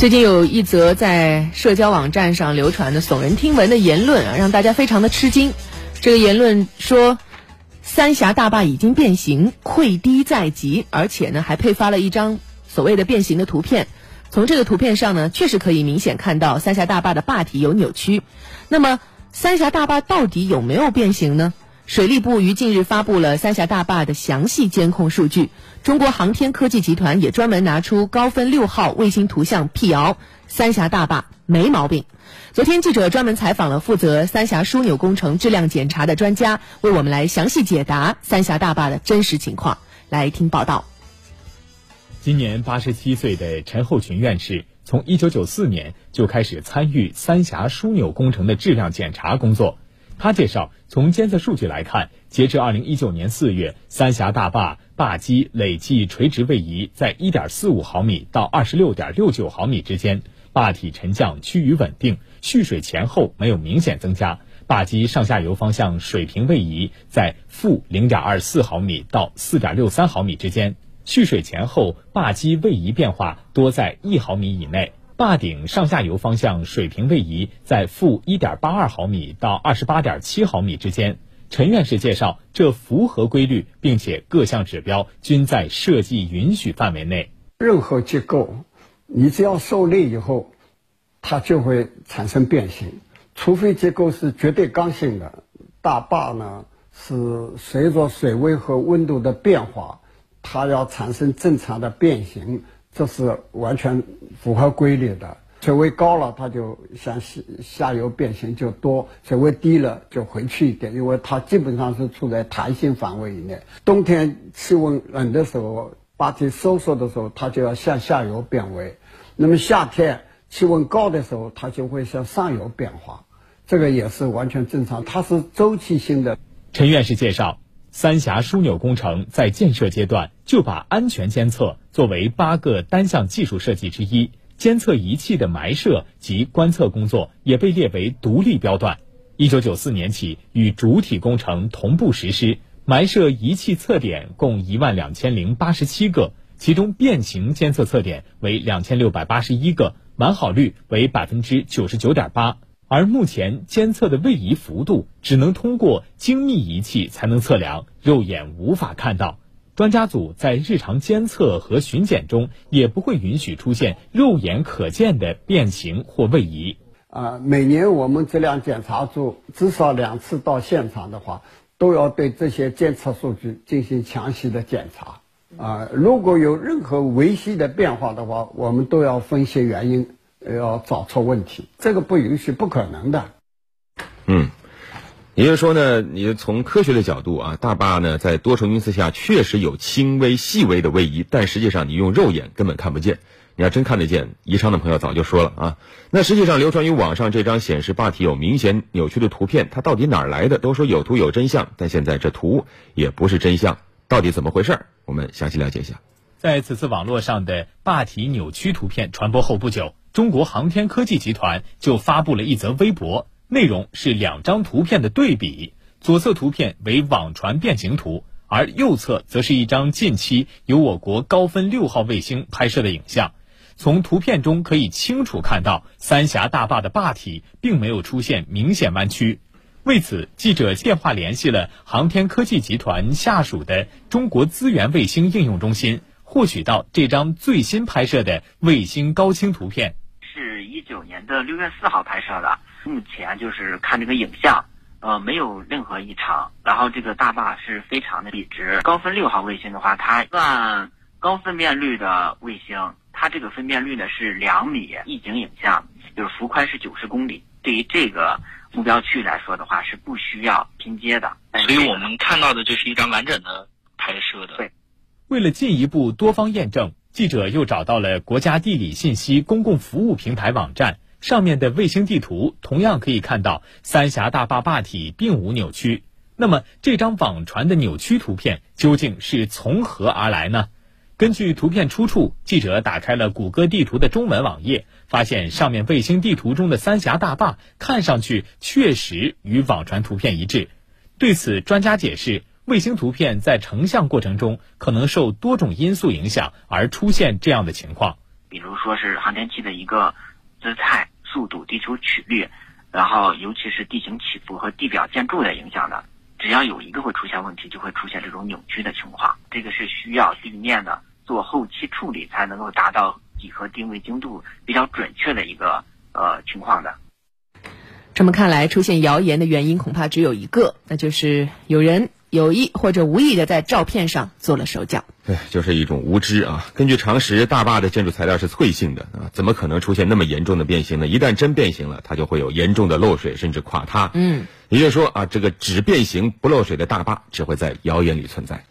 最近有一则在社交网站上流传的耸人听闻的言论啊，让大家非常的吃惊。这个言论说，三峡大坝已经变形，溃堤在即，而且呢还配发了一张所谓的变形的图片。从这个图片上呢，确实可以明显看到三峡大坝的坝体有扭曲。那么，三峡大坝到底有没有变形呢？水利部于近日发布了三峡大坝的详细监控数据。中国航天科技集团也专门拿出高分六号卫星图像辟谣，三峡大坝没毛病。昨天记者专门采访了负责三峡枢纽工程质量检查的专家，为我们来详细解答三峡大坝的真实情况。来听报道。今年八十七岁的陈厚群院士，从一九九四年就开始参与三峡枢纽工程的质量检查工作。他介绍，从监测数据来看，截至二零一九年四月，三峡大坝坝基累计垂直位移在一点四五毫米到二十六点六九毫米之间，坝体沉降趋于稳定，蓄水前后没有明显增加，坝基上下游方向水平位移在负零点二四毫米到四点六三毫米之间，蓄水前后坝基位移变化多在一毫米以内。坝顶上下游方向水平位移在负一点八二毫米到二十八点七毫米之间。陈院士介绍，这符合规律，并且各项指标均在设计允许范围内。任何结构，你只要受力以后，它就会产生变形，除非结构是绝对刚性的。大坝呢，是随着水位和温度的变化，它要产生正常的变形。这是完全符合规律的。水位高了，它就向下下游变形就多；水位低了，就回去一点，因为它基本上是处在弹性范围以内。冬天气温冷的时候，坝体收缩的时候，它就要向下游变位；那么夏天气温高的时候，它就会向上游变化。这个也是完全正常，它是周期性的。陈院士介绍。三峡枢纽工程在建设阶段就把安全监测作为八个单项技术设计之一，监测仪器的埋设及观测工作也被列为独立标段。一九九四年起与主体工程同步实施，埋设仪器测点共一万两千零八十七个，其中变形监测测点为两千六百八十一个，完好率为百分之九十九点八。而目前监测的位移幅度只能通过精密仪器才能测量，肉眼无法看到。专家组在日常监测和巡检中也不会允许出现肉眼可见的变形或位移。啊，每年我们质量检查组至少两次到现场的话，都要对这些监测数据进行详细的检查。啊，如果有任何微细的变化的话，我们都要分析原因。要找出问题，这个不允许，不可能的。嗯，也就是说呢，你从科学的角度啊，大坝呢在多重因素下确实有轻微、细微的位移，但实际上你用肉眼根本看不见。你要真看得见，宜昌的朋友早就说了啊。那实际上流传于网上这张显示坝体有明显扭曲的图片，它到底哪儿来的？都说有图有真相，但现在这图也不是真相，到底怎么回事？我们详细了解一下。在此次网络上的坝体扭曲图片传播后不久。中国航天科技集团就发布了一则微博，内容是两张图片的对比。左侧图片为网传变形图，而右侧则是一张近期由我国高分六号卫星拍摄的影像。从图片中可以清楚看到，三峡大坝的坝体并没有出现明显弯曲。为此，记者电话联系了航天科技集团下属的中国资源卫星应用中心，获取到这张最新拍摄的卫星高清图片。一九年的六月四号拍摄的，目前就是看这个影像，呃，没有任何异常。然后这个大坝是非常的笔直。高分六号卫星的话，它算高分辨率的卫星，它这个分辨率呢是两米一景影像，就是幅宽是九十公里。对于这个目标区域来说的话，是不需要拼接的。所以我们看到的就是一张完整的拍摄的。对，为了进一步多方验证。记者又找到了国家地理信息公共服务平台网站上面的卫星地图，同样可以看到三峡大坝坝体并无扭曲。那么这张网传的扭曲图片究竟是从何而来呢？根据图片出处，记者打开了谷歌地图的中文网页，发现上面卫星地图中的三峡大坝看上去确实与网传图片一致。对此，专家解释。卫星图片在成像过程中可能受多种因素影响而出现这样的情况。比如说是航天器的一个姿态、速度、地球曲率，然后尤其是地形起伏和地表建筑的影响的。只要有一个会出现问题，就会出现这种扭曲的情况。这个是需要地面的做后期处理，才能够达到几何定位精度比较准确的一个呃情况的。这么看来，出现谣言的原因恐怕只有一个，那就是有人有意或者无意的在照片上做了手脚。对，就是一种无知啊！根据常识，大坝的建筑材料是脆性的啊，怎么可能出现那么严重的变形呢？一旦真变形了，它就会有严重的漏水，甚至垮塌。嗯。也就是说啊，这个只变形不漏水的大坝只会在谣言里存在。